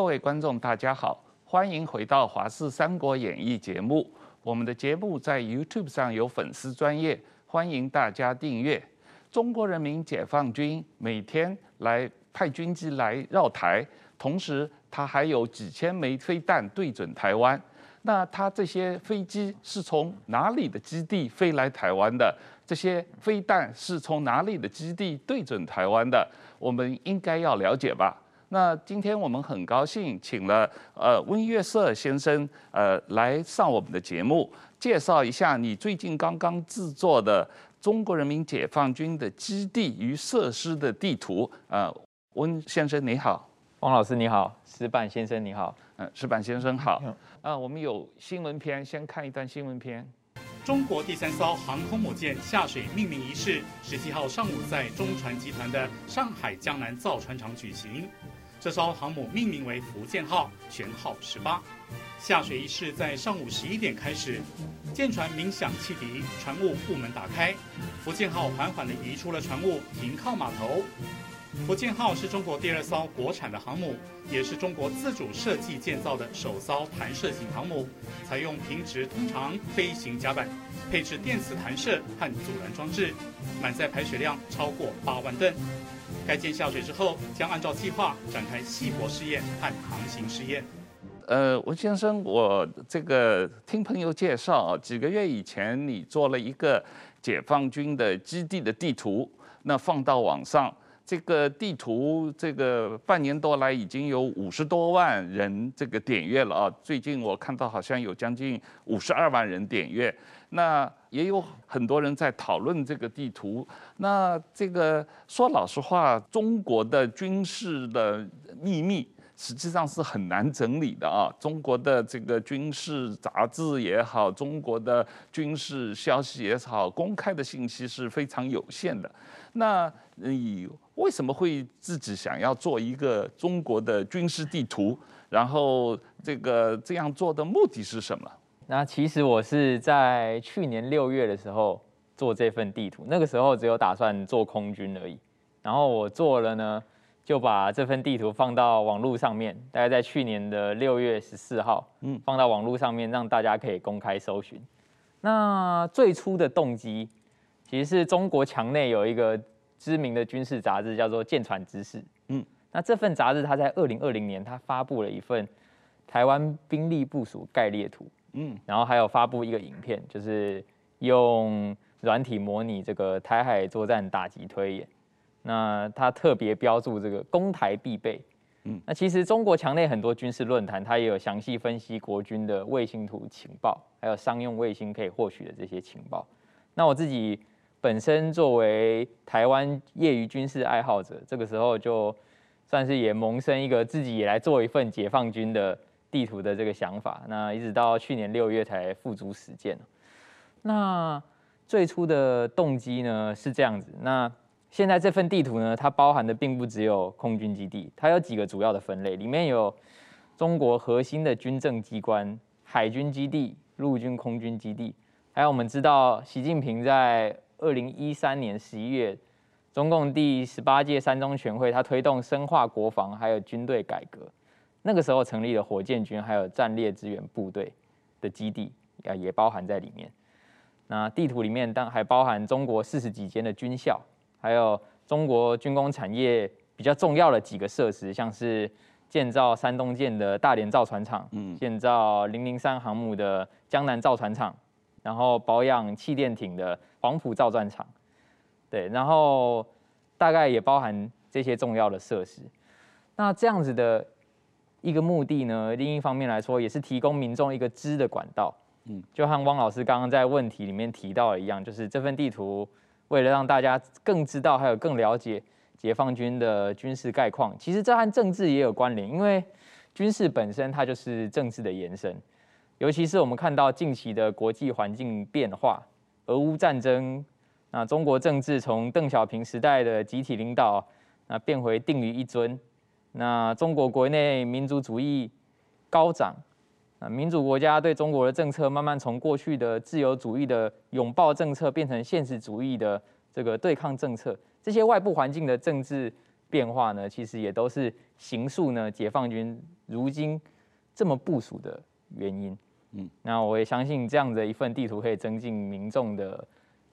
各位观众，大家好，欢迎回到《华视三国演义》节目。我们的节目在 YouTube 上有粉丝专业，欢迎大家订阅。中国人民解放军每天来派军机来绕台，同时他还有几千枚飞弹对准台湾。那他这些飞机是从哪里的基地飞来台湾的？这些飞弹是从哪里的基地对准台湾的？我们应该要了解吧？那今天我们很高兴请了呃温月瑟先生呃来上我们的节目，介绍一下你最近刚刚制作的中国人民解放军的基地与设施的地图。呃，温先生你好，汪老师你好，石板先生你好，嗯，石板先生好。啊，我们有新闻片，先看一段新闻片。中国第三艘航空母舰下水命名仪式，十七号上午在中船集团的上海江南造船厂举行。这艘航母命名为福建号，舷号十八。下水仪式在上午十一点开始，舰船鸣响汽笛，船坞部门打开，福建号缓缓地移出了船坞，停靠码头。福建号是中国第二艘国产的航母，也是中国自主设计建造的首艘弹射型航母，采用平直通长飞行甲板，配置电磁弹射和阻拦装置，满载排水量超过八万吨。该舰下水之后，将按照计划展开系泊试验和航行试验。呃，温先生，我这个听朋友介绍，几个月以前你做了一个解放军的基地的地图，那放到网上，这个地图这个半年多来已经有五十多万人这个点阅了啊，最近我看到好像有将近五十二万人点阅。那也有很多人在讨论这个地图。那这个说老实话，中国的军事的秘密实际上是很难整理的啊。中国的这个军事杂志也好，中国的军事消息也好，公开的信息是非常有限的。那你为什么会自己想要做一个中国的军事地图？然后这个这样做的目的是什么？那其实我是在去年六月的时候做这份地图，那个时候只有打算做空军而已。然后我做了呢，就把这份地图放到网络上面，大概在去年的六月十四号，嗯，放到网络上面让大家可以公开搜寻。那最初的动机，其实是中国墙内有一个知名的军事杂志叫做《舰船知识》，嗯，那这份杂志它在二零二零年它发布了一份台湾兵力部署概列图。嗯，然后还有发布一个影片，就是用软体模拟这个台海作战打击推演。那他特别标注这个攻台必备。嗯，那其实中国墙内很多军事论坛，它也有详细分析国军的卫星图情报，还有商用卫星可以获取的这些情报。那我自己本身作为台湾业余军事爱好者，这个时候就算是也萌生一个自己也来做一份解放军的。地图的这个想法，那一直到去年六月才付诸实践。那最初的动机呢是这样子。那现在这份地图呢，它包含的并不只有空军基地，它有几个主要的分类，里面有中国核心的军政机关、海军基地、陆军空军基地，还有我们知道习近平在二零一三年十一月，中共第十八届三中全会，他推动深化国防还有军队改革。那个时候成立了火箭军，还有战略支援部队的基地，啊，也包含在里面。那地图里面当还包含中国四十几间的军校，还有中国军工产业比较重要的几个设施，像是建造山东舰的大连造船厂，嗯，建造零零三航母的江南造船厂，然后保养气垫艇的黄埔造船厂，对，然后大概也包含这些重要的设施。那这样子的。一个目的呢，另一方面来说，也是提供民众一个知的管道。嗯，就和汪老师刚刚在问题里面提到的一样，就是这份地图为了让大家更知道，还有更了解解放军的军事概况，其实这和政治也有关联，因为军事本身它就是政治的延伸。尤其是我们看到近期的国际环境变化，俄乌战争，那中国政治从邓小平时代的集体领导，那变回定于一尊。那中国国内民族主义高涨，啊，民主国家对中国的政策慢慢从过去的自由主义的拥抱政策变成现实主义的这个对抗政策。这些外部环境的政治变化呢，其实也都是形塑呢解放军如今这么部署的原因。嗯，那我也相信这样的一份地图可以增进民众的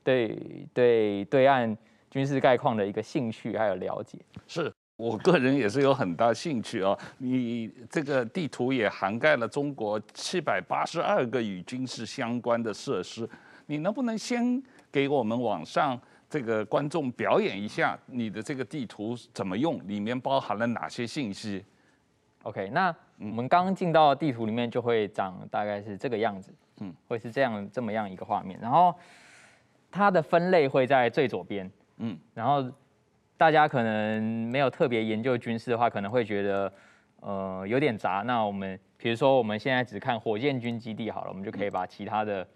对对对岸军事概况的一个兴趣还有了解。是我个人也是有很大兴趣啊。你这个地图也涵盖了中国七百八十二个与军事相关的设施，你能不能先给我们网上这个观众表演一下你的这个地图怎么用，里面包含了哪些信息？OK，那。我们刚进到地图里面，就会长大概是这个样子，嗯，会是这样这么样一个画面。然后它的分类会在最左边，嗯，然后大家可能没有特别研究军事的话，可能会觉得呃有点杂。那我们比如说我们现在只看火箭军基地好了，我们就可以把其他的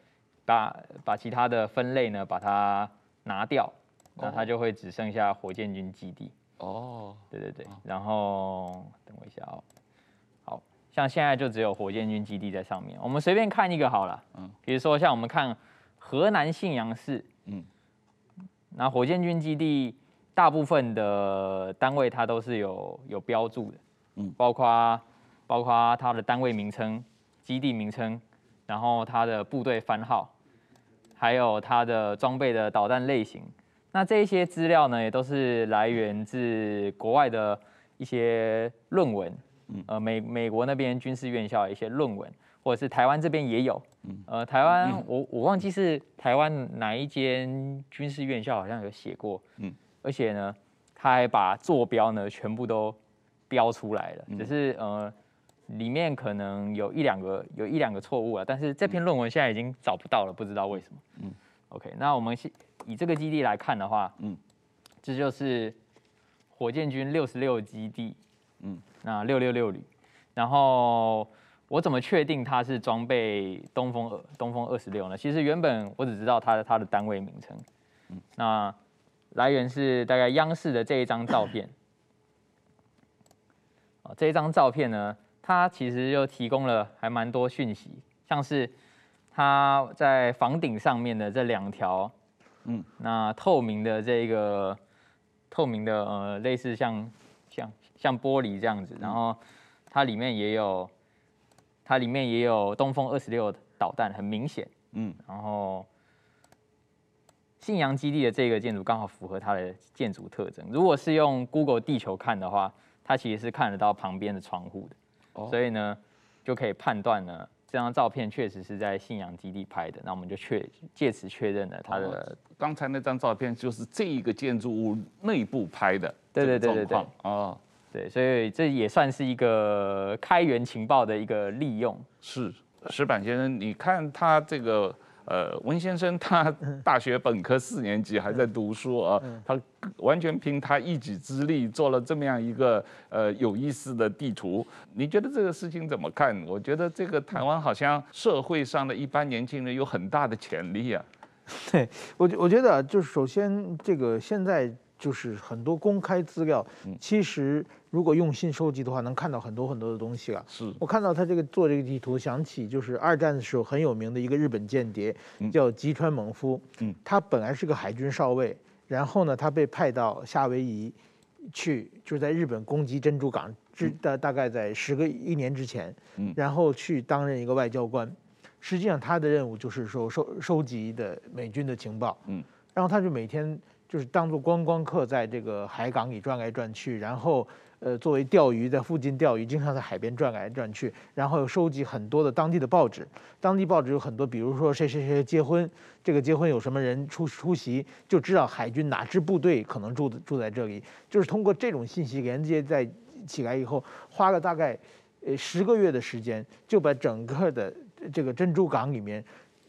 把把其他的分类呢把它拿掉，那它就会只剩下火箭军基地。哦，对对对，然后等我一下哦。好像现在就只有火箭军基地在上面，我们随便看一个好了。嗯，比如说像我们看河南信阳市，嗯，那火箭军基地大部分的单位它都是有有标注的，嗯，包括包括它的单位名称、基地名称，然后它的部队番号，还有它的装备的导弹类型。那这些资料呢，也都是来源自国外的一些论文。呃，美美国那边军事院校的一些论文，或者是台湾这边也有。呃，台湾我我忘记是台湾哪一间军事院校好像有写过。嗯，而且呢，他还把坐标呢全部都标出来了，只是呃里面可能有一两个有一两个错误啊，但是这篇论文现在已经找不到了，不知道为什么。嗯，OK，那我们以这个基地来看的话，嗯，这就是火箭军六十六基地。嗯。那六六六旅，然后我怎么确定它是装备东风二东风二十六呢？其实原本我只知道它的它的单位名称，嗯，那来源是大概央视的这一张照片，啊，这一张照片呢，它其实就提供了还蛮多讯息，像是它在房顶上面的这两条，嗯，那透明的这个透明的呃，类似像像。像玻璃这样子，然后它里面也有，它里面也有东风二十六导弹，很明显。嗯，然后信阳基地的这个建筑刚好符合它的建筑特征。如果是用 Google 地球看的话，它其实是看得到旁边的窗户的，哦、所以呢，就可以判断呢，这张照片确实是在信阳基地拍的。那我们就确借此确认了它的。哦、刚才那张照片就是这一个建筑物内部拍的。对对对对对。哦。对，所以这也算是一个开源情报的一个利用。是，石板先生，你看他这个，呃，温先生他大学本科四年级还在读书啊，他完全凭他一己之力做了这么样一个呃有意思的地图。你觉得这个事情怎么看？我觉得这个台湾好像社会上的一般年轻人有很大的潜力啊。对，我我觉得就是首先这个现在。就是很多公开资料，其实如果用心收集的话，能看到很多很多的东西了。是我看到他这个做这个地图，想起就是二战的时候很有名的一个日本间谍，叫吉川猛夫。嗯，他本来是个海军少尉，然后呢，他被派到夏威夷去，就是在日本攻击珍珠港之大大概在十个一年之前，然后去担任一个外交官。实际上他的任务就是说收收集的美军的情报。嗯，然后他就每天。就是当做观光客，在这个海港里转来转去，然后，呃，作为钓鱼，在附近钓鱼，经常在海边转来转去，然后又收集很多的当地的报纸。当地报纸有很多，比如说谁谁谁结婚，这个结婚有什么人出出席，就知道海军哪支部队可能住住在这里。就是通过这种信息连接在起来以后，花了大概呃十个月的时间，就把整个的这个珍珠港里面。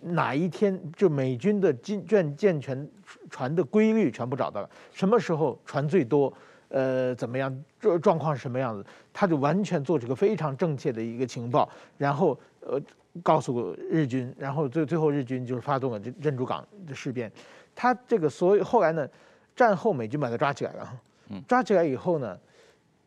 哪一天就美军的军舰舰船船的规律全部找到了，什么时候船最多，呃，怎么样状状况是什么样子，他就完全做出个非常正确的一个情报，然后呃告诉日军，然后最最后日军就是发动了珍珍珠港的事变，他这个所以后来呢，战后美军把他抓起来了，抓起来以后呢，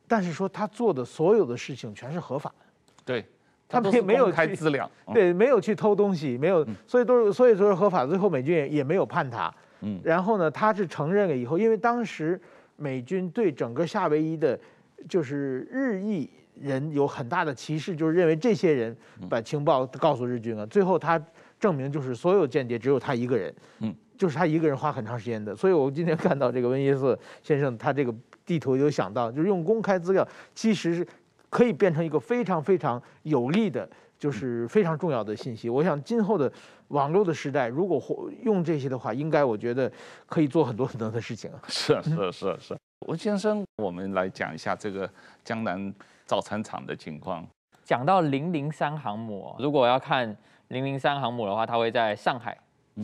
但是说他做的所有的事情全是合法的，对。他没没有开资料，对，没有去偷东西，没有，所以都是所以说是合法。最后美军也也没有判他。嗯，然后呢，他是承认了以后，因为当时美军对整个夏威夷的，就是日裔人有很大的歧视，就是认为这些人把情报告诉日军了，最后他证明就是所有间谍只有他一个人，嗯，就是他一个人花很长时间的。所以我今天看到这个温耶瑟先生他这个地图，有想到就是用公开资料，其实是可以变成一个非常非常有利的，就是非常重要的信息。我想今后的网络的时代，如果用这些的话，应该我觉得可以做很多很多的事情。是 是是是。吴先生，我们来讲一下这个江南造船厂的情况。讲到零零三航母，如果要看零零三航母的话，它会在上海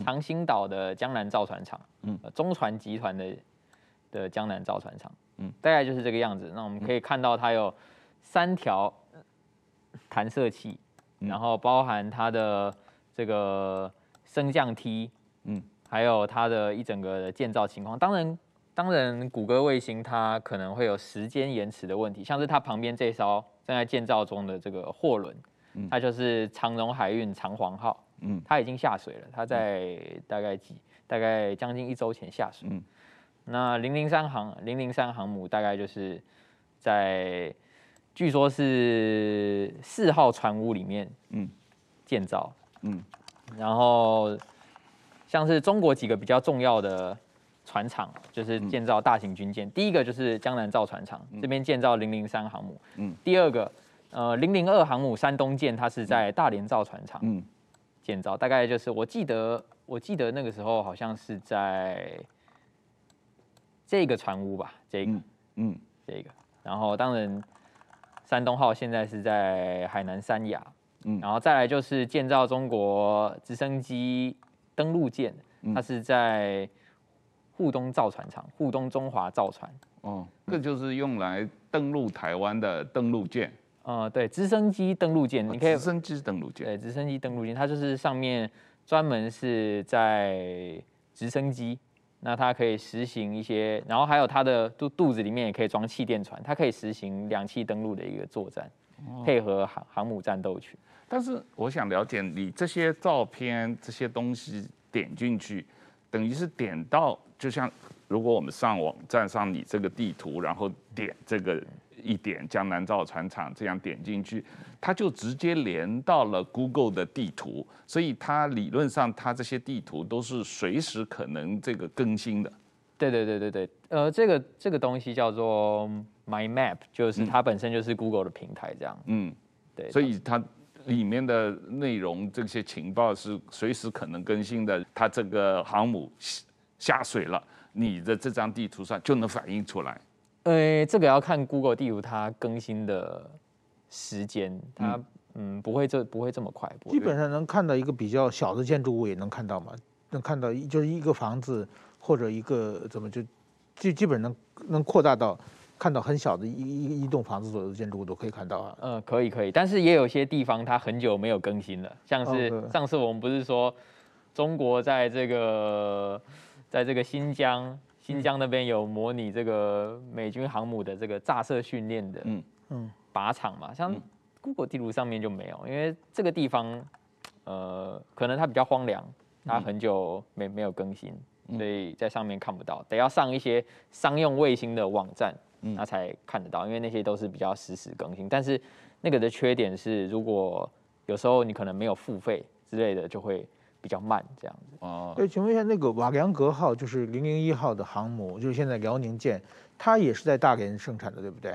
长兴岛的江南造船厂，嗯，中船集团的的江南造船厂，嗯，大概就是这个样子。那我们可以看到它有三条弹射器，然后包含它的这个升降梯，嗯，还有它的一整个的建造情况。当然。当然，谷歌卫星它可能会有时间延迟的问题，像是它旁边这艘正在建造中的这个货轮，它就是长荣海运长黄号，嗯，它已经下水了，它在大概几大概将近一周前下水。嗯，那零零三航零零三航母大概就是在据说是四号船坞里面，嗯，建造，嗯，然后像是中国几个比较重要的。船厂就是建造大型军舰，嗯、第一个就是江南造船厂，嗯、这边建造零零三航母。嗯，第二个，呃，零零二航母山东舰，它是在大连造船厂建造，嗯、大概就是我记得，我记得那个时候好像是在这个船坞吧，这个，嗯，嗯。这个，然后当然山东号现在是在海南三亚，嗯，然后再来就是建造中国直升机登陆舰，它是在。沪东造船厂，沪东中华造船，哦，这就是用来登陆台湾的登陆舰。呃，对，直升机登陆舰，你可以。直升机登陆舰。对，直升机登陆舰，它就是上面专门是在直升机，那它可以实行一些，然后还有它的肚肚子里面也可以装气垫船，它可以实行两栖登陆的一个作战，配合航航母战斗群。但是我想了解，你这些照片这些东西点进去，等于是点到。就像如果我们上网站上你这个地图，然后点这个一点江南造船厂，这样点进去，它就直接连到了 Google 的地图，所以它理论上它这些地图都是随时可能这个更新的。对对对对对，呃，这个这个东西叫做 My Map，就是它本身就是 Google 的平台这样。嗯，对，所以它里面的内容这些情报是随时可能更新的。它这个航母。下水了，你的这张地图上就能反映出来。呃，这个要看 Google 地图它更新的时间，它嗯，嗯不会这不会这么快。基本上能看到一个比较小的建筑物也能看到嘛？能看到一就是一个房子或者一个怎么就基基本能能扩大到看到很小的一一一栋房子左右的建筑物都可以看到啊。嗯，可以可以，但是也有些地方它很久没有更新了，像是上次我们不是说中国在这个。在这个新疆，新疆那边有模拟这个美军航母的这个炸射训练的嗯。嗯。靶场嘛，像 Google 地图上面就没有，因为这个地方呃可能它比较荒凉，它很久没没有更新，所以在上面看不到，得要上一些商用卫星的网站，那才看得到，因为那些都是比较实时更新，但是那个的缺点是，如果有时候你可能没有付费之类的，就会。比较慢这样子哦。对，请问一下，那个瓦良格号就是零零一号的航母，就是现在辽宁舰，它也是在大连生产的，对不对？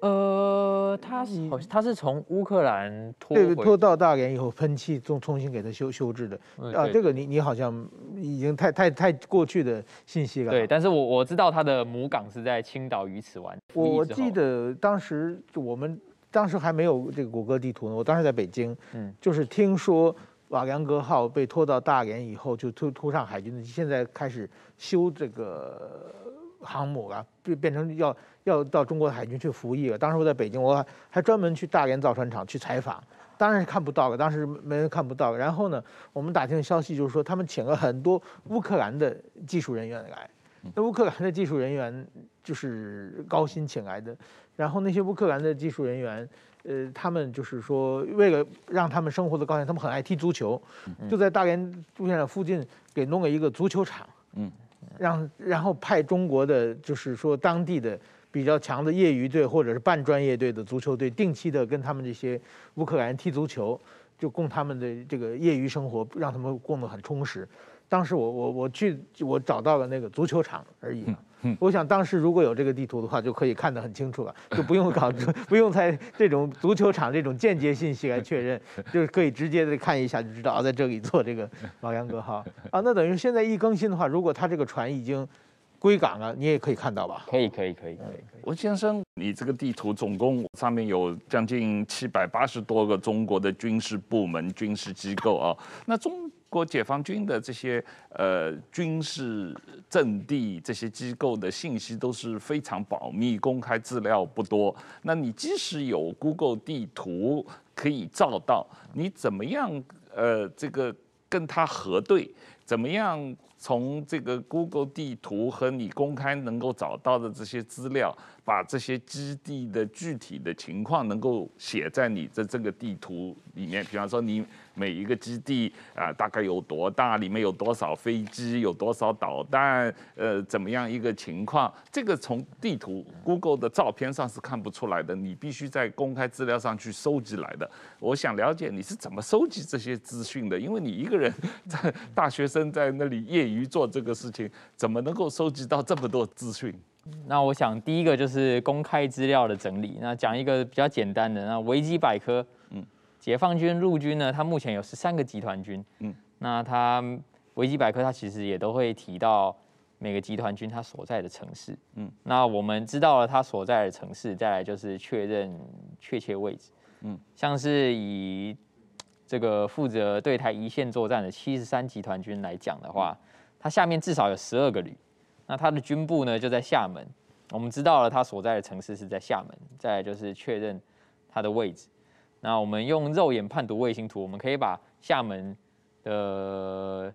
呃，它是它是从乌克兰拖对拖到大连以后喷气，重重新给它修修制的。啊，这个你你好像已经太太太过去的信息了。对，但是我我知道它的母港是在青岛鱼池湾。我记得当时我们当时还没有这个谷歌地图呢，我当时在北京，嗯，就是听说。瓦良格号被拖到大连以后，就拖拖上海军的，现在开始修这个航母了，变变成要要到中国海军去服役了。当时我在北京，我还专门去大连造船厂去采访，当然是看不到了，当时没人看不到。然后呢，我们打听消息就是说，他们请了很多乌克兰的技术人员来，那乌克兰的技术人员就是高薪请来的，然后那些乌克兰的技术人员。呃，他们就是说，为了让他们生活的高兴，他们很爱踢足球，就在大连朱先生附近给弄了一个足球场，嗯，让然后派中国的就是说当地的比较强的业余队或者是半专业队的足球队，定期的跟他们这些乌克兰人踢足球，就供他们的这个业余生活，让他们过得很充实。当时我我我去我找到了那个足球场而已。我想当时如果有这个地图的话，就可以看得很清楚了，就不用搞，不用在这种足球场这种间接信息来确认，就是可以直接的看一下就知道啊，在这里做这个老杨哥号啊。那等于现在一更新的话，如果他这个船已经归港了，你也可以看到吧？可以可以可以可以。吴先生，你这个地图总共上面有将近七百八十多个中国的军事部门、军事机构啊，那中。国解放军的这些呃军事阵地这些机构的信息都是非常保密，公开资料不多。那你即使有 Google 地图可以照到，你怎么样呃这个跟它核对？怎么样从这个 Google 地图和你公开能够找到的这些资料，把这些基地的具体的情况能够写在你的这个地图里面？比方说你。每一个基地啊、大概有多大？里面有多少飞机？有多少导弹？呃，怎么样一个情况？这个从地图 Google 的照片上是看不出来的，你必须在公开资料上去收集来的。我想了解你是怎么收集这些资讯的，因为你一个人 在大学生在那里业余做这个事情，怎么能够收集到这么多资讯？那我想第一个就是公开资料的整理。那讲一个比较简单的，那维基百科。解放军陆军呢，它目前有十三个集团军。嗯，那它维基百科它其实也都会提到每个集团军它所在的城市。嗯，那我们知道了它所在的城市，再来就是确认确切位置。嗯，像是以这个负责对台一线作战的七十三集团军来讲的话，它下面至少有十二个旅。那它的军部呢就在厦门，我们知道了它所在的城市是在厦门，再来就是确认它的位置。那我们用肉眼判读卫星图，我们可以把厦门的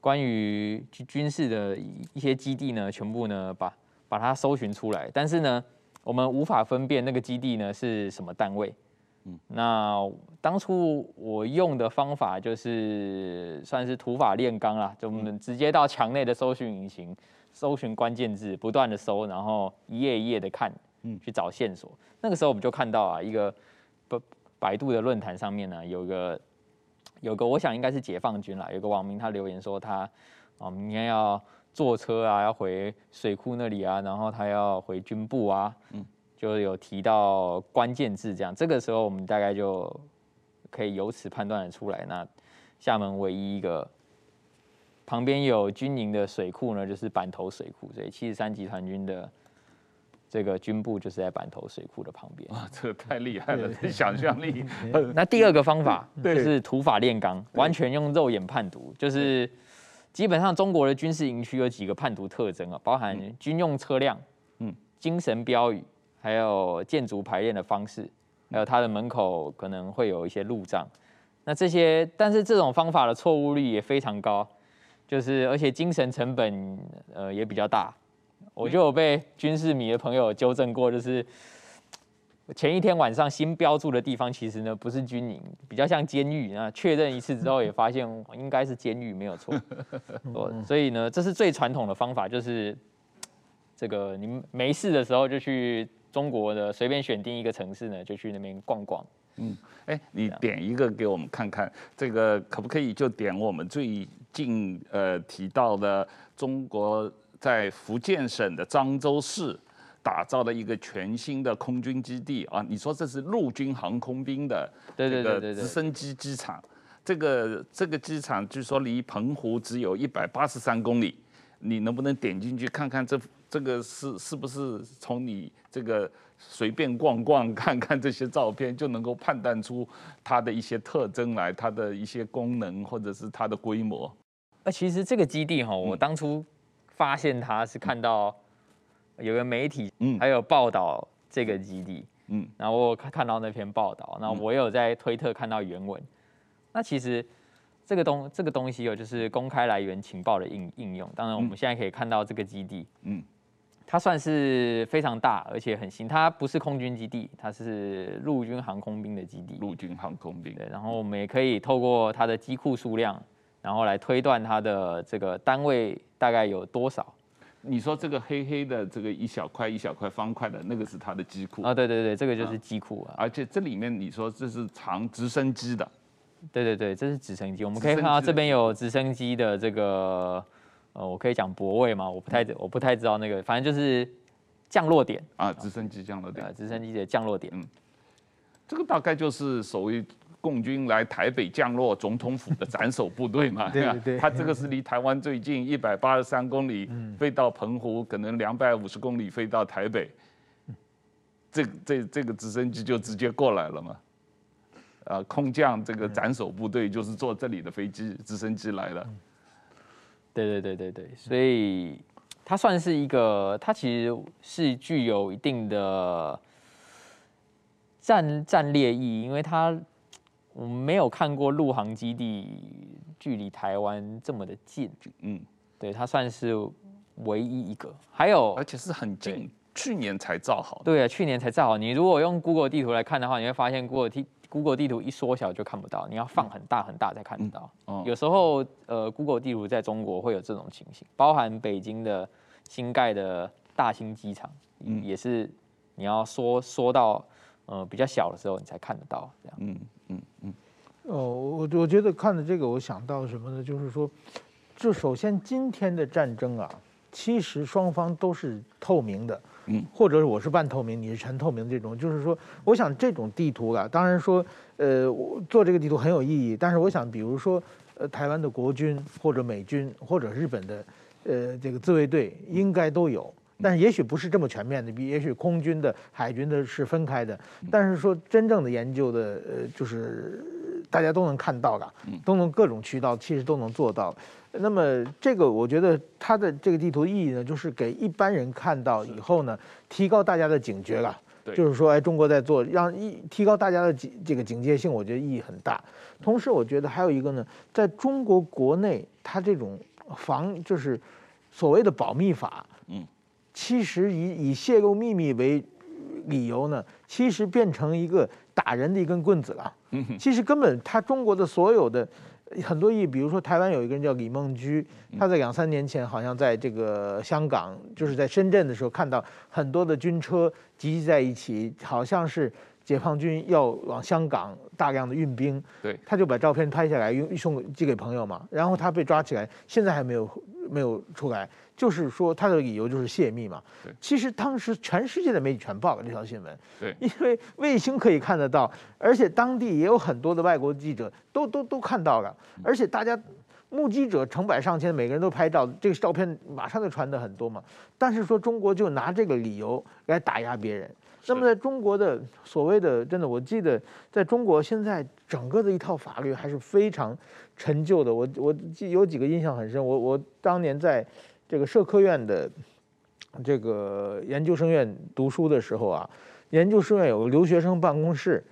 关于军事的一些基地呢，全部呢把把它搜寻出来。但是呢，我们无法分辨那个基地呢是什么单位。嗯，那当初我用的方法就是算是土法炼钢啦，就我们直接到墙内的搜寻引擎搜寻关键字，不断的搜，然后一页一页的看，嗯，去找线索。那个时候我们就看到啊一个。百度的论坛上面呢，有个有个，我想应该是解放军啦。有个网民他留言说他啊，明天要坐车啊，要回水库那里啊，然后他要回军部啊，嗯，就有提到关键字这样。这个时候我们大概就可以由此判断的出来，那厦门唯一一个旁边有军营的水库呢，就是板头水库，所以七十三集团军的。这个军部就是在板头水库的旁边。哇，这个太厉害了，想象力。那第二个方法就是土法炼钢，完全用肉眼判读。就是基本上中国的军事营区有几个判读特征啊，包含军用车辆、嗯，精神标语，还有建筑排练的方式，还有它的门口可能会有一些路障。那这些，但是这种方法的错误率也非常高，就是而且精神成本呃也比较大。我就有被军事迷的朋友纠正过，就是前一天晚上新标注的地方，其实呢不是军营，比较像监狱。那确认一次之后，也发现应该是监狱，没有错。所以呢，这是最传统的方法，就是这个你们没事的时候就去中国的随便选定一个城市呢，就去那边逛逛。嗯，哎，你点一个给我们看看，这个可不可以就点我们最近呃提到的中国？在福建省的漳州市打造了一个全新的空军基地啊！你说这是陆军航空兵的这个直升机机场，这个这个机场据说离澎湖只有一百八十三公里，你能不能点进去看看这这个是是不是从你这个随便逛逛看看这些照片就能够判断出它的一些特征来，它的一些功能或者是它的规模？那，其实这个基地哈，我当初。发现他是看到有个媒体，嗯，还有报道这个基地，嗯，然后我看看到那篇报道，那我有在推特看到原文。那其实这个东这个东西有就是公开来源情报的应应用。当然，我们现在可以看到这个基地，嗯，它算是非常大而且很新。它不是空军基地，它是陆军航空兵的基地。陆军航空兵。对，然后我们也可以透过它的机库数量。然后来推断它的这个单位大概有多少？你说这个黑黑的这个一小块一小块方块的那个是它的机库啊？对对对，这个就是机库啊。而且这里面你说这是藏直升机的？对对对，这是直升机。我们可以看到这边有直升机的这个，呃，我可以讲泊位吗？我不太我不太知道那个，反正就是降落点啊，直升机降落点，直升机的降落点。嗯，这个大概就是所谓。共军来台北降落总统府的斩首部队嘛？对吧，他这个是离台湾最近，一百八十三公里，飞到澎湖，可能两百五十公里飞到台北，这这这个直升机就直接过来了嘛？啊，空降这个斩首部队就是坐这里的飞机直升机来的。对对对对对，所以它算是一个，它其实是具有一定的战战略意义，因为它。我们没有看过陆航基地距离台湾这么的近，嗯，对，它算是唯一一个，还有而且是很近，去年才造好。对啊，去年才造好。你如果用 Google 地图来看的话，你会发现 Google 地 Google 地图一缩小就看不到，你要放很大很大才看得到。嗯，有时候呃 Google 地图在中国会有这种情形，包含北京的新盖的大兴机场，嗯，也是你要缩缩到呃比较小的时候你才看得到这样，嗯。嗯嗯，哦，我我觉得看了这个，我想到什么呢？就是说，就首先今天的战争啊，其实双方都是透明的，嗯，或者是我是半透明，你是全透明这种。就是说，我想这种地图啊，当然说，呃，我做这个地图很有意义。但是我想，比如说，呃，台湾的国军或者美军或者日本的，呃，这个自卫队应该都有。但是也许不是这么全面的，比也许空军的、海军的是分开的。但是说真正的研究的，呃，就是大家都能看到的，都能各种渠道其实都能做到。那么这个我觉得它的这个地图意义呢，就是给一般人看到以后呢，提高大家的警觉了。就是说，哎，中国在做，让一提高大家的警这个警戒性，我觉得意义很大。同时，我觉得还有一个呢，在中国国内，它这种防就是所谓的保密法，嗯。其实以以泄露秘密为理由呢，其实变成一个打人的一根棍子了。其实根本他中国的所有的很多意，比如说台湾有一个人叫李梦居，他在两三年前好像在这个香港，就是在深圳的时候看到很多的军车集结在一起，好像是解放军要往香港大量的运兵。对，他就把照片拍下来，用送寄给朋友嘛。然后他被抓起来，现在还没有没有出来。就是说，他的理由就是泄密嘛。对，其实当时全世界的媒体全报了这条新闻。对，因为卫星可以看得到，而且当地也有很多的外国记者都都都看到了，而且大家目击者成百上千，每个人都拍照，这个照片马上就传的很多嘛。但是说中国就拿这个理由来打压别人。那么在中国的所谓的真的，我记得在中国现在整个的一套法律还是非常陈旧的。我我记有几个印象很深，我我当年在。这个社科院的这个研究生院读书的时候啊，研究生院有个留学生办公室，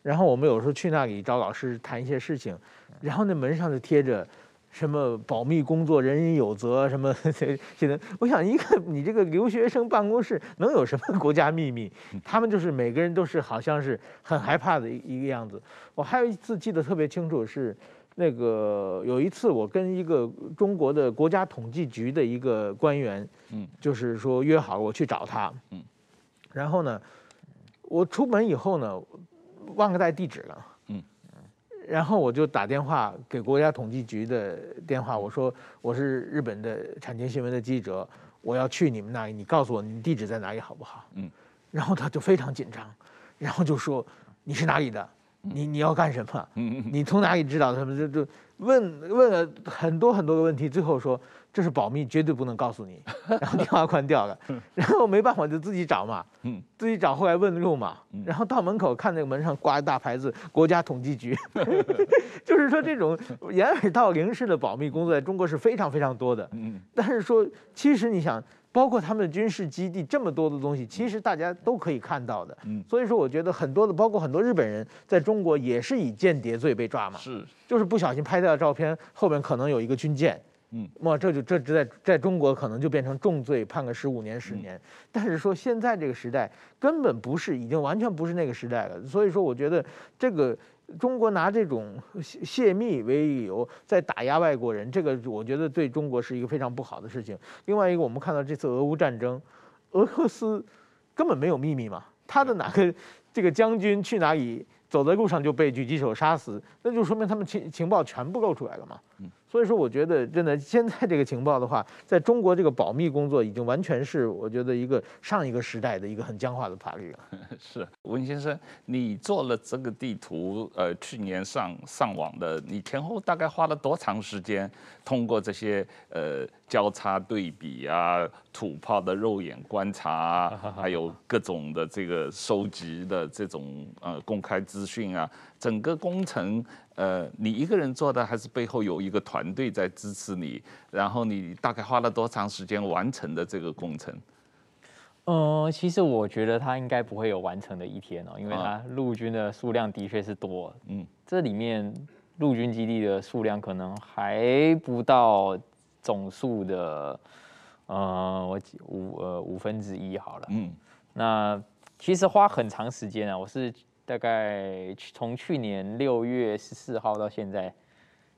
然后我们有时候去那里找老师谈一些事情，然后那门上就贴着什么保密工作人人有责什么 写的。我想一个你这个留学生办公室能有什么国家秘密？他们就是每个人都是好像是很害怕的一个样子。我还有一次记得特别清楚是。那个有一次，我跟一个中国的国家统计局的一个官员，嗯，就是说约好我去找他，嗯，然后呢，我出门以后呢，忘了带地址了，嗯，然后我就打电话给国家统计局的电话，我说我是日本的产经新闻的记者，我要去你们那里，你告诉我你地址在哪里好不好？嗯，然后他就非常紧张，然后就说你是哪里的？你你要干什么？你从哪里知道？他们就就问问了很多很多的问题，最后说这是保密，绝对不能告诉你。然后电话关掉了，然后没办法就自己找嘛，自己找。后来问路嘛，然后到门口看那个门上挂一大牌子“国家统计局 ”，就是说这种掩耳盗铃式的保密工作在中国是非常非常多的。但是说其实你想。包括他们的军事基地这么多的东西，其实大家都可以看到的。嗯，所以说我觉得很多的，包括很多日本人在中国也是以间谍罪被抓嘛。是，就是不小心拍掉照片，后面可能有一个军舰。嗯，哇，这就这在在中国可能就变成重罪，判个十五年十年。但是说现在这个时代根本不是，已经完全不是那个时代了。所以说我觉得这个中国拿这种泄密为理由在打压外国人，这个我觉得对中国是一个非常不好的事情。另外一个，我们看到这次俄乌战争，俄罗斯根本没有秘密嘛，他的哪个这个将军去哪里，走在路上就被狙击手杀死，那就说明他们情情报全部露出来了嘛。所以说，我觉得真的现在这个情报的话，在中国这个保密工作已经完全是我觉得一个上一个时代的一个很僵化的法律了。是文先生，你做了这个地图，呃，去年上上网的，你前后大概花了多长时间？通过这些呃交叉对比啊，土炮的肉眼观察啊，还有各种的这个收集的这种呃公开资讯啊，整个工程。呃，你一个人做的，还是背后有一个团队在支持你？然后你大概花了多长时间完成的这个工程？呃，其实我觉得他应该不会有完成的一天哦，因为他陆军的数量的确是多。嗯，这里面陆军基地的数量可能还不到总数的呃，我五呃五分之一好了。嗯，那其实花很长时间啊，我是。大概从去年六月十四号到现在，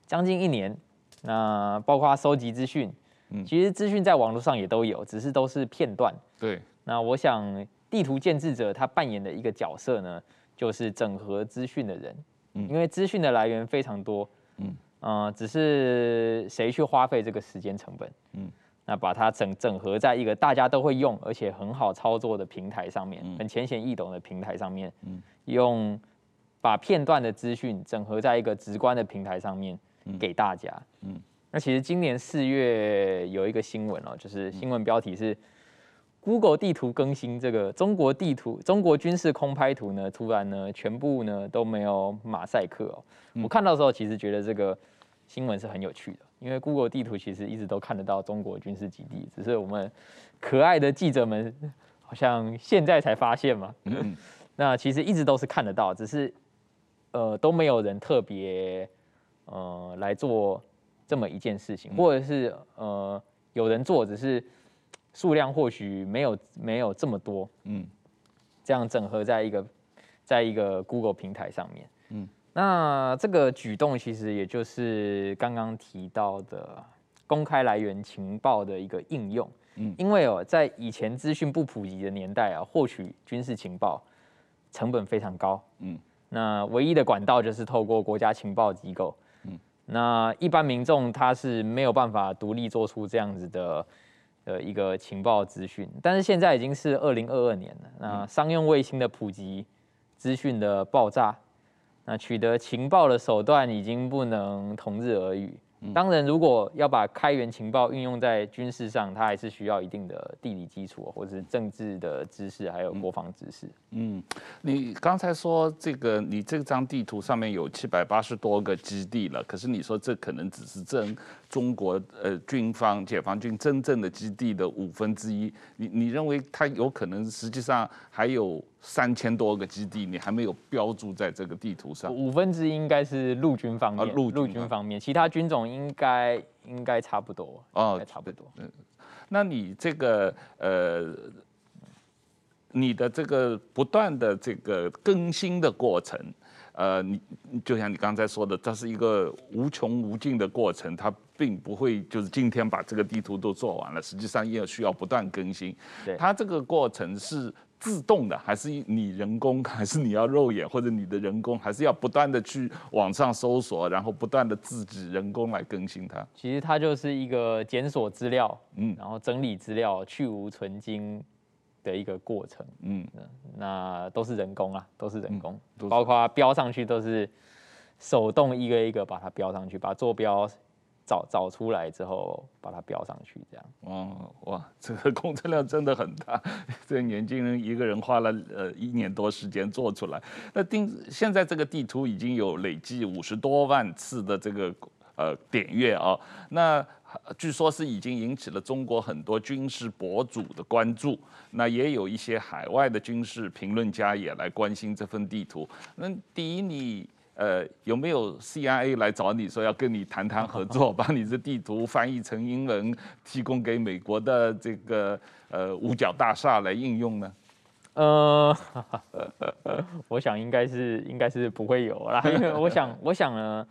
将近一年。那包括收集资讯，嗯，其实资讯在网络上也都有，只是都是片段。对。那我想地图建制者他扮演的一个角色呢，就是整合资讯的人。嗯。因为资讯的来源非常多。嗯。呃，只是谁去花费这个时间成本？嗯。那把它整整合在一个大家都会用而且很好操作的平台上面，很浅显易懂的平台上面，用把片段的资讯整合在一个直观的平台上面给大家。嗯那其实今年四月有一个新闻哦，就是新闻标题是 Google 地图更新这个中国地图中国军事空拍图呢，突然呢全部呢都没有马赛克哦。我看到的时候其实觉得这个新闻是很有趣的。因为 Google 地图其实一直都看得到中国军事基地，只是我们可爱的记者们好像现在才发现嘛。嗯。那其实一直都是看得到，只是呃都没有人特别呃来做这么一件事情，或者是呃有人做，只是数量或许没有没有这么多。嗯。这样整合在一个在一个 Google 平台上面。嗯。那这个举动其实也就是刚刚提到的公开来源情报的一个应用。嗯，因为哦，在以前资讯不普及的年代啊，获取军事情报成本非常高。嗯，那唯一的管道就是透过国家情报机构。嗯，那一般民众他是没有办法独立做出这样子的呃一个情报资讯。但是现在已经是二零二二年了，那商用卫星的普及，资讯的爆炸。那取得情报的手段已经不能同日而语。当然，如果要把开源情报运用在军事上，它还是需要一定的地理基础，或者是政治的知识，还有国防知识。嗯，你刚才说这个，你这张地图上面有七百八十多个基地了，可是你说这可能只是正中国呃军方解放军真正的基地的五分之一。你你认为它有可能实际上还有三千多个基地，你还没有标注在这个地图上？五分之一应该是陆军方面，陆陆军方面，其他军种。应该应该差不多哦，差不多。嗯，那你这个呃，你的这个不断的这个更新的过程，呃，你就像你刚才说的，这是一个无穷无尽的过程，它并不会就是今天把这个地图都做完了，实际上也需要不断更新。对，它这个过程是。自动的还是你人工，还是你要肉眼，或者你的人工，还是要不断的去网上搜索，然后不断的自己人工来更新它？其实它就是一个检索资料，嗯，然后整理资料、去无存菁的一个过程，嗯，那都是人工啊，都是人工，嗯、包括标上去都是手动一个一个把它标上去，把坐标。找找出来之后，把它标上去，这样。哦，哇，这个工程量真的很大。这个年轻人一个人花了呃一年多时间做出来。那定现在这个地图已经有累计五十多万次的这个呃点阅啊。那据说是已经引起了中国很多军事博主的关注。那也有一些海外的军事评论家也来关心这份地图。那第一你。呃，有没有 CIA 来找你说要跟你谈谈合作，把你这地图翻译成英文，提供给美国的这个呃五角大厦来应用呢？呃，我想应该是应该是不会有啦，因为我想我想呢，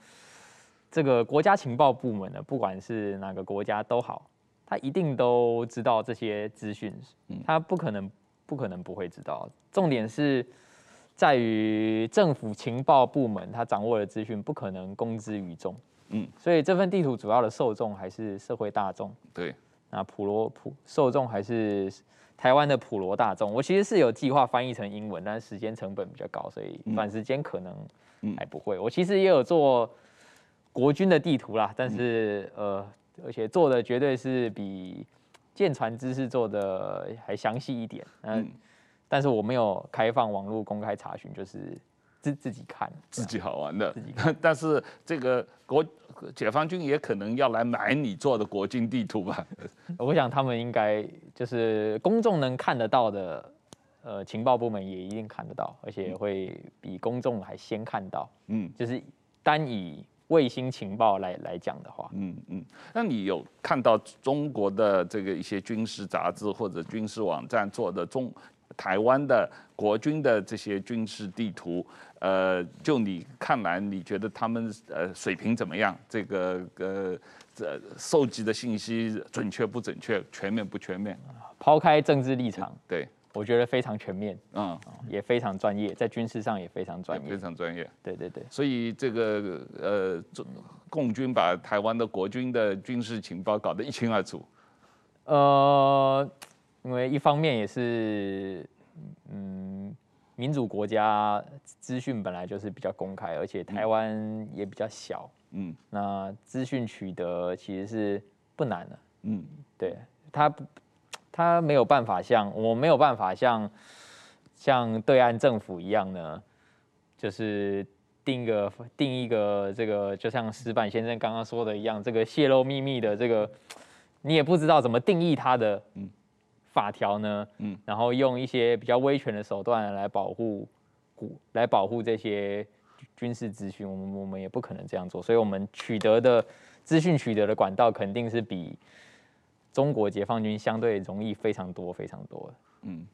这个国家情报部门呢，不管是哪个国家都好，他一定都知道这些资讯，他不可能不可能不会知道。重点是在于政府情报部门他掌握的资讯不可能公之于众，嗯，所以这份地图主要的受众还是社会大众，对，那普罗普受众还是。台湾的普罗大众，我其实是有计划翻译成英文，但是时间成本比较高，所以短时间可能还不会。我其实也有做国军的地图啦，但是呃，而且做的绝对是比舰船知识做的还详细一点。嗯，但是我没有开放网络公开查询，就是。自自己看，自己好玩的。但是这个国解放军也可能要来买你做的国军地图吧？我想他们应该就是公众能看得到的，呃，情报部门也一定看得到，而且会比公众还先看到。嗯，就是单以卫星情报来来讲的话，嗯嗯。那你有看到中国的这个一些军事杂志或者军事网站做的中台湾的国军的这些军事地图？呃，就你看来，你觉得他们呃水平怎么样？这个呃，这收集的信息准确不准确？全面不全面？抛开政治立场，对，我觉得非常全面，嗯，也非常专业，在军事上也非常专业，非常专业。对对对。所以这个呃，共军把台湾的国军的军事情报搞得一清二楚。呃，因为一方面也是，嗯。民主国家资讯本来就是比较公开，而且台湾也比较小，嗯，那资讯取得其实是不难的，嗯，对，他他没有办法像我没有办法像像对岸政府一样呢，就是定一个定一个这个，就像石板先生刚刚说的一样，这个泄露秘密的这个，你也不知道怎么定义它的，嗯。法条呢，嗯，然后用一些比较威权的手段来保护，来保护这些军事资讯，我们我们也不可能这样做，所以我们取得的资讯取得的管道肯定是比中国解放军相对容易非常多非常多的，嗯。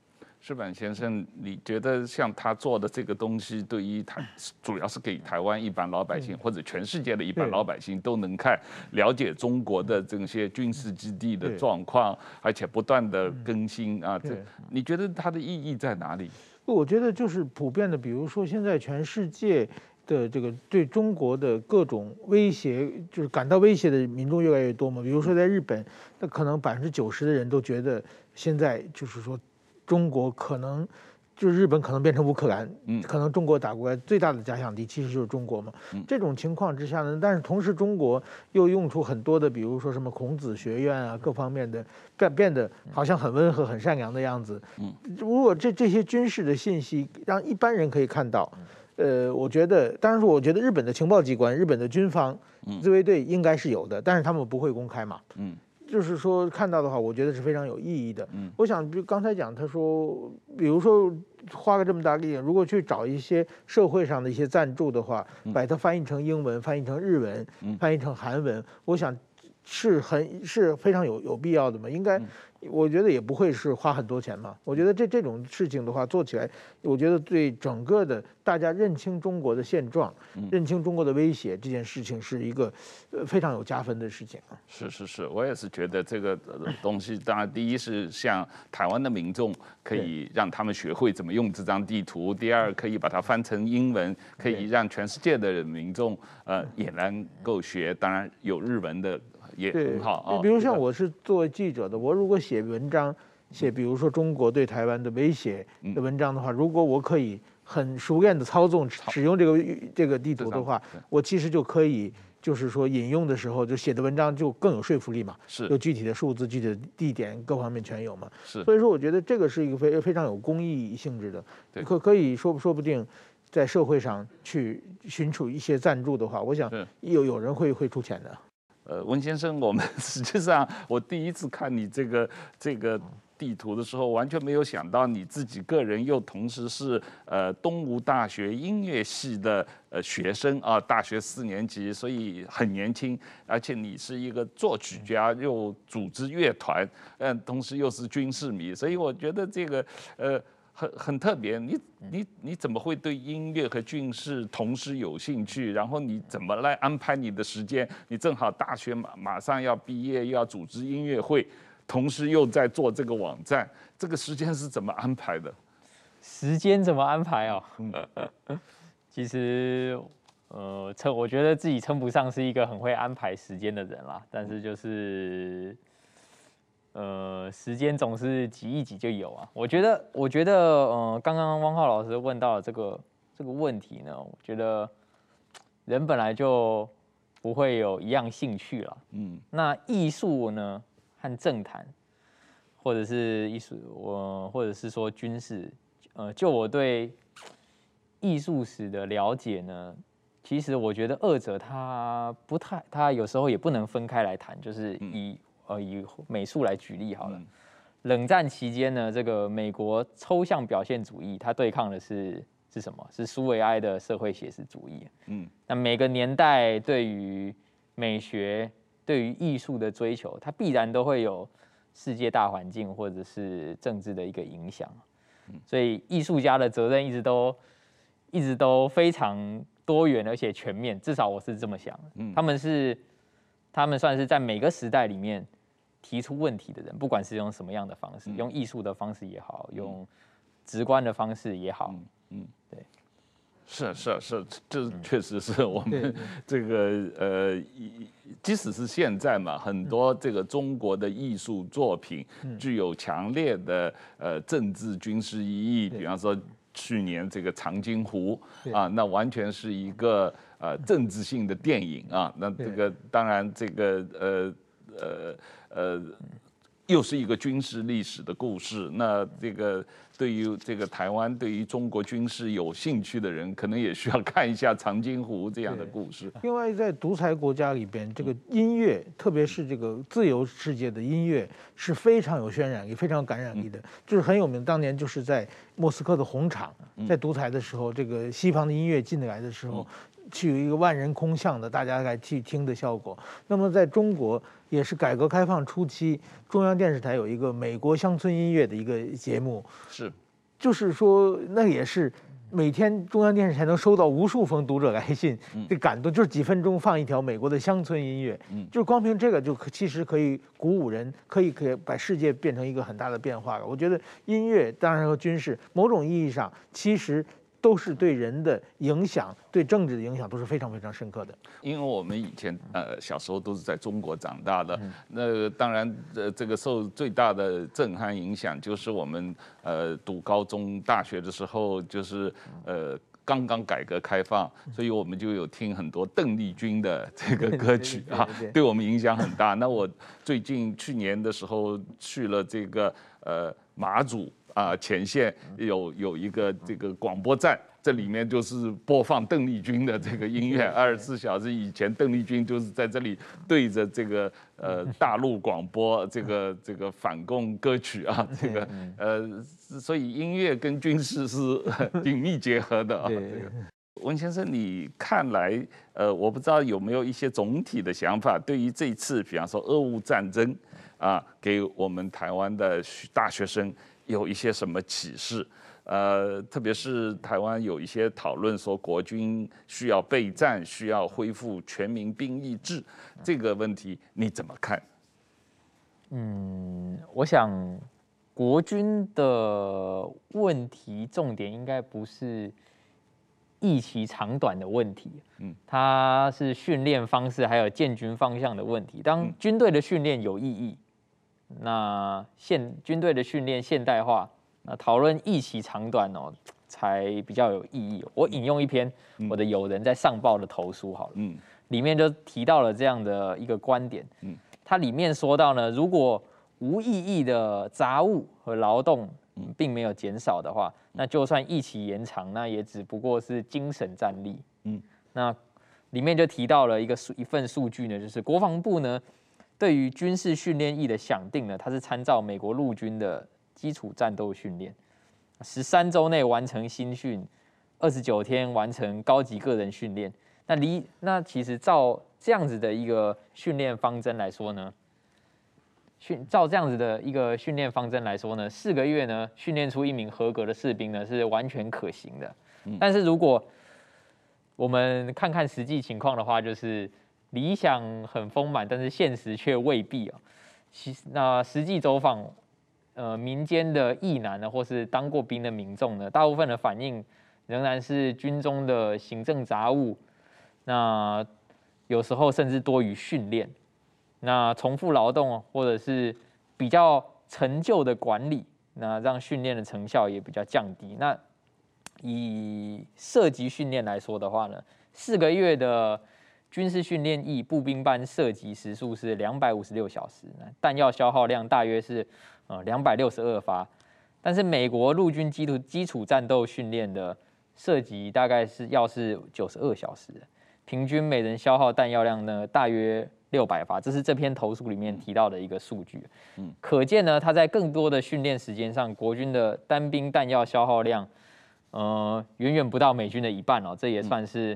石板先生，你觉得像他做的这个东西，对于台主要是给台湾一般老百姓，或者全世界的一般老百姓都能看了解中国的这些军事基地的状况，而且不断的更新啊，这你觉得它的意义在哪里？我觉得就是普遍的，比如说现在全世界的这个对中国的各种威胁，就是感到威胁的民众越来越多嘛。比如说在日本，那可能百分之九十的人都觉得现在就是说。中国可能就是日本可能变成乌克兰，嗯，可能中国打过来最大的假想敌其实就是中国嘛。这种情况之下呢，但是同时中国又用出很多的，比如说什么孔子学院啊，各方面的变变得好像很温和、很善良的样子。嗯，如果这这些军事的信息让一般人可以看到，呃，我觉得，当然说我觉得日本的情报机关、日本的军方自卫队应该是有的，但是他们不会公开嘛。嗯。就是说看到的话，我觉得是非常有意义的。嗯，我想，比如刚才讲，他说，比如说花个这么大力，如果去找一些社会上的一些赞助的话，把它翻译成英文、翻译成日文、翻译成韩文，我想是很是非常有有必要的嘛，应该。我觉得也不会是花很多钱嘛。我觉得这这种事情的话做起来，我觉得对整个的大家认清中国的现状，认清中国的威胁这件事情是一个呃非常有加分的事情啊。是是是，我也是觉得这个东西，当然第一是像台湾的民众可以让他们学会怎么用这张地图，第二可以把它翻成英文，可以让全世界的民众呃也能够学。当然有日文的。也很好啊。比如像我是作为记者的，我如果写文章，写比如说中国对台湾的威胁的文章的话，如果我可以很熟练的操纵使用这个这个地图的话，我其实就可以就是说引用的时候就写的文章就更有说服力嘛。是。有具体的数字、具体的地点，各方面全有嘛。是。所以说，我觉得这个是一个非非常有公益性质的。对。可可以说说不定在社会上去寻求一些赞助的话，我想有有人会会出钱的。呃，文先生，我们 实际上我第一次看你这个这个地图的时候，完全没有想到你自己个人又同时是呃东吴大学音乐系的呃学生啊，大学四年级，所以很年轻，而且你是一个作曲家，又组织乐团，嗯，同时又是军事迷，所以我觉得这个呃很很特别，你你你怎么会对音乐和军事同时有兴趣？然后你怎么来安排你的时间？你正好大学马马上要毕业，又要组织音乐会，同时又在做这个网站，这个时间是怎么安排的？时间怎么安排哦？其实，呃，称我觉得自己称不上是一个很会安排时间的人啦，但是就是。呃，时间总是挤一挤就有啊。我觉得，我觉得，呃，刚刚汪浩老师问到了这个这个问题呢，我觉得人本来就不会有一样兴趣了。嗯，那艺术呢和政坛，或者是艺术，我或者是说军事，呃，就我对艺术史的了解呢，其实我觉得二者它不太，它有时候也不能分开来谈，就是以。呃，以美术来举例好了。冷战期间呢，这个美国抽象表现主义，它对抗的是是什么？是苏维埃的社会写实主义。嗯，那每个年代对于美学、对于艺术的追求，它必然都会有世界大环境或者是政治的一个影响。所以艺术家的责任一直都一直都非常多元而且全面，至少我是这么想的。他们是。他们算是在每个时代里面提出问题的人，不管是用什么样的方式，用艺术的方式也好，用直观的方式也好，嗯，对，是是是，这确实是我们 这个呃，即使是现在嘛，很多这个中国的艺术作品具有强烈的呃政治军事意义，比方说去年这个长津湖啊，那完全是一个。呃，政治性的电影啊，那这个当然这个呃呃呃，又是一个军事历史的故事。那这个对于这个台湾对于中国军事有兴趣的人，可能也需要看一下长津湖这样的故事。另外，在独裁国家里边，这个音乐，特别是这个自由世界的音乐，是非常有渲染力、非常有感染力的。就是很有名，当年就是在莫斯科的红场，在独裁的时候，这个西方的音乐进来的时候。去有一个万人空巷的，大家来去听的效果。那么在中国，也是改革开放初期，中央电视台有一个美国乡村音乐的一个节目，是，就是说那也是每天中央电视台能收到无数封读者来信，这感动就是几分钟放一条美国的乡村音乐，嗯，就是光凭这个就其实可以鼓舞人，可以可以把世界变成一个很大的变化了。我觉得音乐当然和军事某种意义上其实。都是对人的影响，对政治的影响都是非常非常深刻的。因为我们以前呃小时候都是在中国长大的，那当然呃这个受最大的震撼影响就是我们呃读高中大学的时候，就是呃刚刚改革开放，所以我们就有听很多邓丽君的这个歌曲啊，对我们影响很大。那我最近去年的时候去了这个呃马祖。啊，前线有有一个这个广播站，这里面就是播放邓丽君的这个音乐，二十四小时。以前邓丽君就是在这里对着这个呃 大陆广播这个这个反共歌曲啊，这个呃，所以音乐跟军事是 紧密结合的啊。这个温先生，你看来呃，我不知道有没有一些总体的想法，对于这次比方说俄乌战争啊，给我们台湾的大学生。有一些什么启示？呃，特别是台湾有一些讨论说国军需要备战，需要恢复全民兵役制，这个问题你怎么看？嗯，我想国军的问题重点应该不是役期长短的问题，嗯，它是训练方式还有建军方向的问题。当军队的训练有意义。那现军队的训练现代化，那讨论役期长短哦，才比较有意义。我引用一篇我的友人在上报的投书好了，嗯，里面就提到了这样的一个观点，嗯，它里面说到呢，如果无意义的杂物和劳动并没有减少的话，那就算役期延长，那也只不过是精神战力，嗯，那里面就提到了一个数一份数据呢，就是国防部呢。对于军事训练役的想定呢，它是参照美国陆军的基础战斗训练，十三周内完成新训，二十九天完成高级个人训练。那离那其实照这样子的一个训练方针来说呢，训照这样子的一个训练方针来说呢，四个月呢训练出一名合格的士兵呢是完全可行的。但是如果我们看看实际情况的话，就是理想很丰满，但是现实却未必啊。其那实际走访呃民间的役男呢，或是当过兵的民众呢，大部分的反应仍然是军中的行政杂务，那有时候甚至多于训练。那重复劳动或者是比较陈旧的管理，那让训练的成效也比较降低。那以射击训练来说的话呢，四个月的军事训练役步兵班射击时数是两百五十六小时，弹药消耗量大约是呃两百六十二发。但是美国陆军基础基础战斗训练的射击大概是要是九十二小时，平均每人消耗弹药量呢大约。六百发，这是这篇投诉里面提到的一个数据。嗯，可见呢，他在更多的训练时间上，国军的单兵弹药消耗量，呃，远远不到美军的一半哦。这也算是，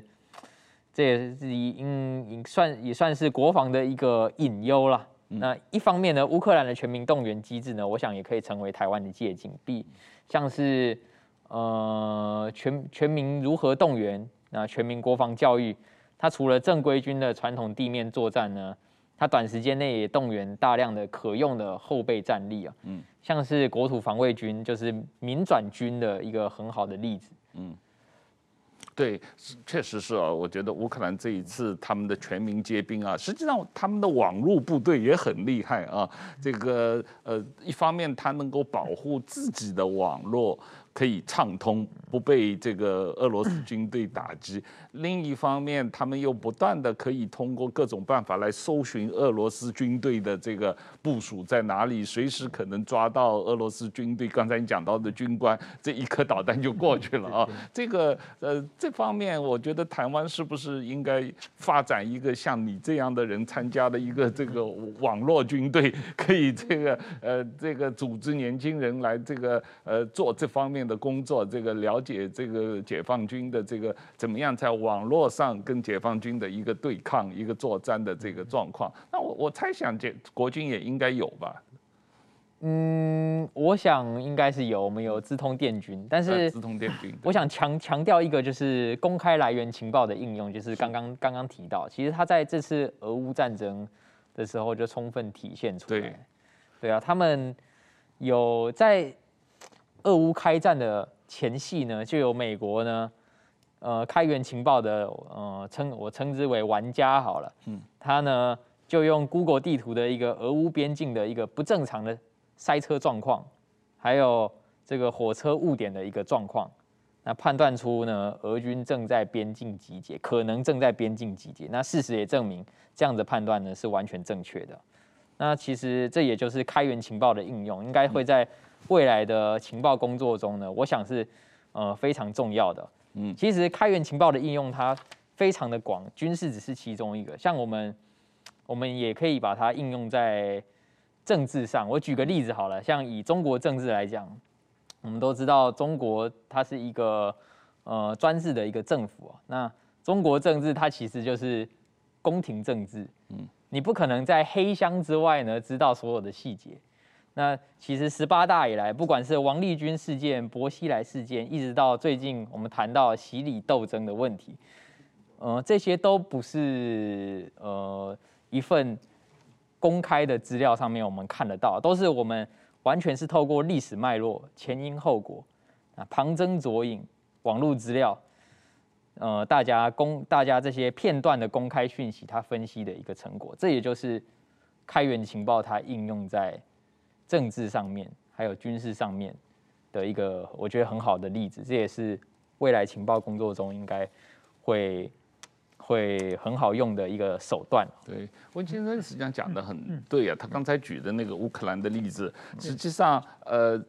这也是应算也算是国防的一个隐忧啦。那一方面呢，乌克兰的全民动员机制呢，我想也可以成为台湾的借鉴。比像是呃全全民如何动员，那全民国防教育。它除了正规军的传统地面作战呢，它短时间内也动员大量的可用的后备战力啊，嗯，像是国土防卫军就是民转军的一个很好的例子，嗯，对，确实是啊，我觉得乌克兰这一次他们的全民皆兵啊，实际上他们的网络部队也很厉害啊，这个呃，一方面他能够保护自己的网络。可以畅通，不被这个俄罗斯军队打击。另一方面，他们又不断的可以通过各种办法来搜寻俄罗斯军队的这个部署在哪里，随时可能抓到俄罗斯军队。刚才你讲到的军官，这一颗导弹就过去了啊。这个呃，这方面我觉得台湾是不是应该发展一个像你这样的人参加的一个这个 网络军队，可以这个呃这个组织年轻人来这个呃做这方面的工作，这个了解这个解放军的这个怎么样在网络上跟解放军的一个对抗、一个作战的这个状况。那我我猜想，这国军也应该有吧？嗯，我想应该是有，我们有资通电军，但是资通电军，我想强强调一个就是公开来源情报的应用，就是刚刚刚刚提到，其实他在这次俄乌战争的时候就充分体现出来。对，对啊，他们有在。俄乌开战的前夕呢，就有美国呢，呃，开源情报的，呃，称我称之为玩家好了，嗯，他呢就用 Google 地图的一个俄乌边境的一个不正常的塞车状况，还有这个火车误点的一个状况，那判断出呢，俄军正在边境集结，可能正在边境集结。那事实也证明，这样的判断呢是完全正确的。那其实这也就是开源情报的应用，应该会在。未来的情报工作中呢，我想是呃非常重要的。嗯，其实开源情报的应用它非常的广，军事只是其中一个。像我们，我们也可以把它应用在政治上。我举个例子好了，像以中国政治来讲，我们都知道中国它是一个呃专制的一个政府。那中国政治它其实就是宫廷政治。嗯，你不可能在黑箱之外呢知道所有的细节。那其实十八大以来，不管是王立军事件、薄熙来事件，一直到最近我们谈到洗礼斗争的问题，呃，这些都不是呃一份公开的资料上面我们看得到，都是我们完全是透过历史脉络、前因后果啊、旁征左引、网络资料，呃，大家公大家这些片段的公开讯息，它分析的一个成果，这也就是开源情报它应用在。政治上面还有军事上面的一个，我觉得很好的例子，这也是未来情报工作中应该会会很好用的一个手段。对，温先生实际上讲的很对啊，他刚才举的那个乌克兰的例子，实际上呃。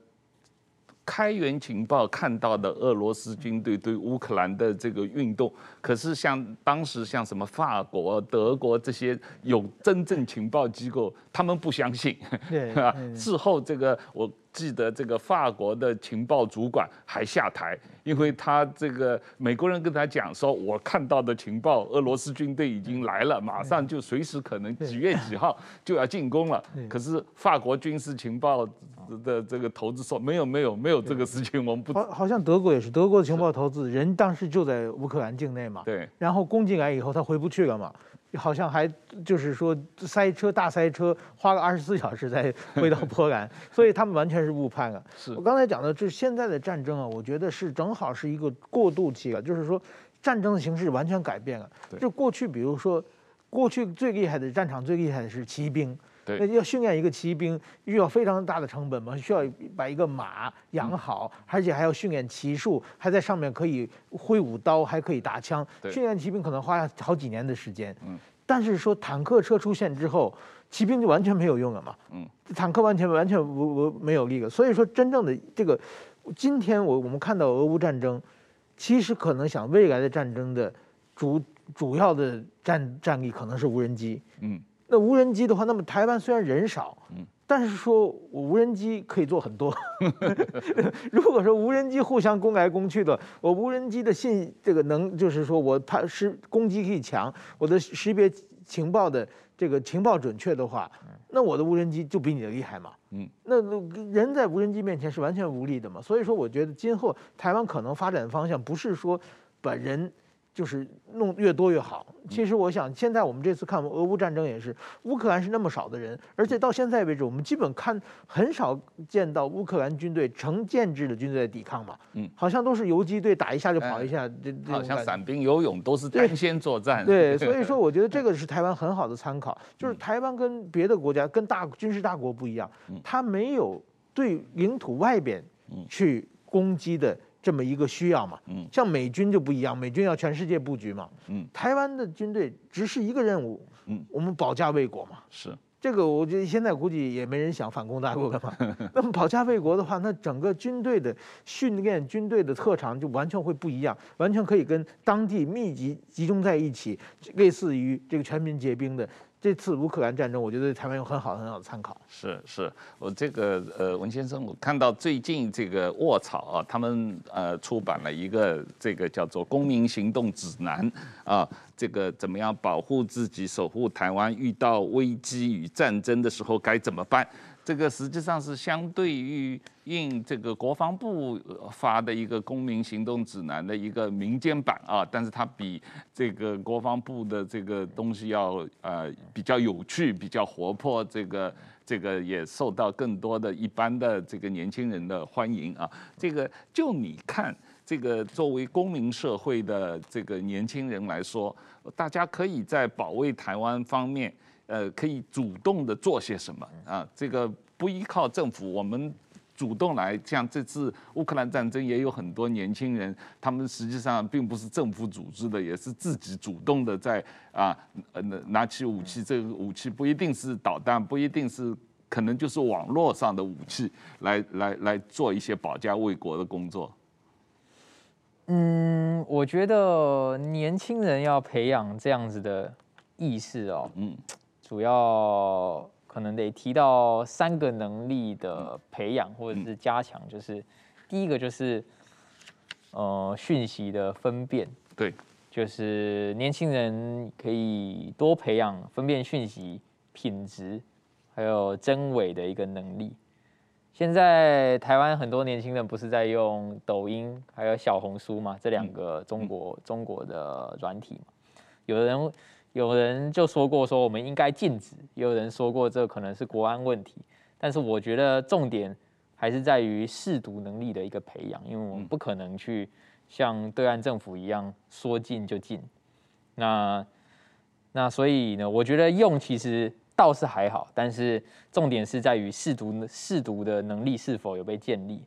开源情报看到的俄罗斯军队对乌克兰的这个运动，可是像当时像什么法国、德国这些有真正情报机构，他们不相信，对吧？事后这个我。记得这个法国的情报主管还下台，因为他这个美国人跟他讲说，我看到的情报，俄罗斯军队已经来了，马上就随时可能几月几号就要进攻了。可是法国军事情报的这个头子说，没有没有没有这个事情，我们不。好，好像德国也是，德国的情报头子人当时就在乌克兰境内嘛。对。然后攻进来以后，他回不去了嘛。好像还就是说塞车大塞车，花了二十四小时才回到波兰，所以他们完全是误判了。是我刚才讲的，这现在的战争啊，我觉得是正好是一个过渡期了，就是说战争的形式完全改变了。就过去，比如说过去最厉害的战场最厉害的是骑兵。那要训练一个骑兵，需要非常大的成本嘛，需要把一个马养好，而且还要训练骑术，还在上面可以挥舞刀，还可以打枪。训练骑兵可能花好几年的时间。嗯。但是说坦克车出现之后，骑兵就完全没有用了嘛。嗯。坦克完全完全无无没有力了。所以说，真正的这个，今天我我们看到俄乌战争，其实可能想未来的战争的主主要的战战力可能是无人机。嗯。那无人机的话，那么台湾虽然人少，嗯，但是说我无人机可以做很多。如果说无人机互相攻来攻去的，我无人机的信这个能，就是说我它是攻击力强，我的识别情报的这个情报准确的话，那我的无人机就比你的厉害嘛。嗯，那人在无人机面前是完全无力的嘛。所以说，我觉得今后台湾可能发展的方向不是说把人。就是弄越多越好。其实我想，现在我们这次看俄乌战争也是，乌克兰是那么少的人，而且到现在为止，我们基本看很少见到乌克兰军队成建制的军队在抵抗嘛。嗯，好像都是游击队打一下就跑一下，这这好像散兵游勇都是单线作战。对，所以说我觉得这个是台湾很好的参考，就是台湾跟别的国家跟大军事大国不一样，它没有对领土外边去攻击的。这么一个需要嘛，嗯，像美军就不一样，美军要全世界布局嘛，嗯，台湾的军队只是一个任务，嗯，我们保家卫国嘛，是。这个，我觉得现在估计也没人想反攻大陆了嘛。那么保家卫国的话，那整个军队的训练、军队的特长就完全会不一样，完全可以跟当地密集集中在一起，类似于这个全民皆兵的。这次乌克兰战争，我觉得台湾有很好很好的参考。是是，我这个呃文先生，我看到最近这个卧草啊，他们呃出版了一个这个叫做《公民行动指南》啊，这个怎么样保护自己、守护台湾，遇到危机与战争的时候该怎么办？这个实际上是相对于应这个国防部发的一个公民行动指南的一个民间版啊，但是它比这个国防部的这个东西要呃比较有趣，比较活泼，这个这个也受到更多的一般的这个年轻人的欢迎啊。这个就你看，这个作为公民社会的这个年轻人来说，大家可以在保卫台湾方面。呃，可以主动的做些什么啊？这个不依靠政府，我们主动来。像这次乌克兰战争，也有很多年轻人，他们实际上并不是政府组织的，也是自己主动的在啊，呃，拿起武器。这个武器不一定是导弹，不一定是，可能就是网络上的武器，来来来做一些保家卫国的工作。嗯，我觉得年轻人要培养这样子的意识哦。嗯。主要可能得提到三个能力的培养或者是加强，就是第一个就是呃讯息的分辨，对，就是年轻人可以多培养分辨讯息品质还有真伪的一个能力。现在台湾很多年轻人不是在用抖音还有小红书嘛，这两个中国中国的软体嘛，有的人。有人就说过说我们应该禁止，也有人说过这可能是国安问题，但是我觉得重点还是在于试读能力的一个培养，因为我们不可能去像对岸政府一样说禁就禁。那那所以呢，我觉得用其实倒是还好，但是重点是在于试读试读的能力是否有被建立。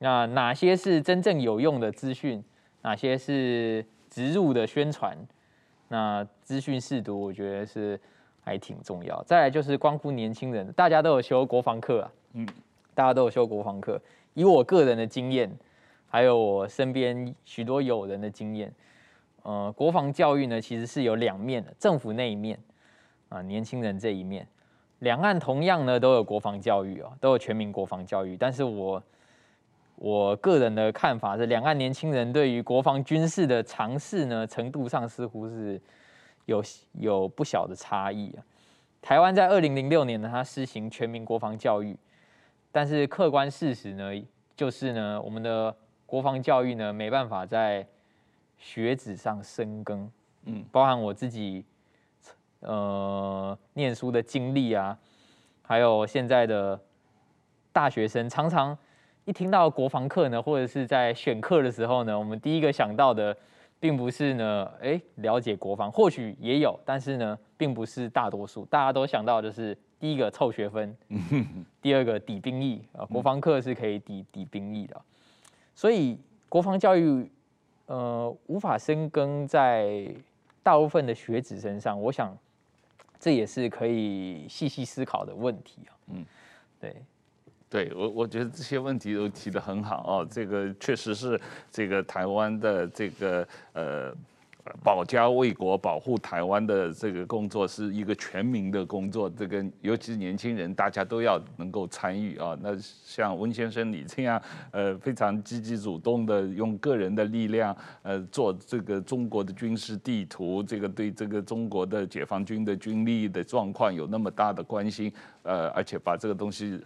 那哪些是真正有用的资讯？哪些是植入的宣传？那资讯识读，我觉得是还挺重要。再来就是关乎年轻人，大家都有修国防课啊，嗯，大家都有修国防课。以我个人的经验，还有我身边许多友人的经验，呃，国防教育呢其实是有两面的，政府那一面啊，年轻人这一面。两岸同样呢都有国防教育哦，都有全民国防教育，但是我我个人的看法是，两岸年轻人对于国防军事的尝试呢程度上似乎是有有不小的差异啊。台湾在二零零六年呢，它施行全民国防教育，但是客观事实呢，就是呢，我们的国防教育呢没办法在学子上深耕，嗯，包含我自己。呃，念书的经历啊，还有现在的大学生，常常一听到国防课呢，或者是在选课的时候呢，我们第一个想到的，并不是呢，哎，了解国防，或许也有，但是呢，并不是大多数，大家都想到的是第一个凑学分，第二个抵兵役啊，国防课是可以抵抵兵役的，所以国防教育呃无法深耕在大部分的学子身上，我想。这也是可以细细思考的问题啊。嗯，对，对我我觉得这些问题都提得很好哦。这个确实是这个台湾的这个呃。保家卫国、保护台湾的这个工作是一个全民的工作，这个尤其是年轻人，大家都要能够参与啊。那像温先生你这样，呃，非常积极主动的用个人的力量，呃，做这个中国的军事地图，这个对这个中国的解放军的军力的状况有那么大的关心，呃，而且把这个东西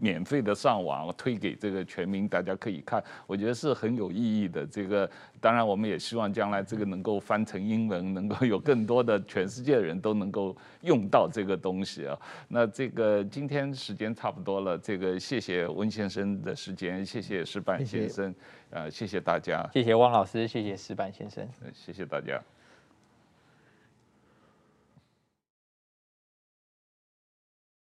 免费的上网推给这个全民，大家可以看，我觉得是很有意义的。这个当然，我们也希望将来这个能够。翻成英文，能够有更多的全世界的人都能够用到这个东西啊。那这个今天时间差不多了，这个谢谢温先生的时间，谢谢石板先生，谢谢呃，谢谢大家，谢谢汪老师，谢谢石板先生，谢谢大家。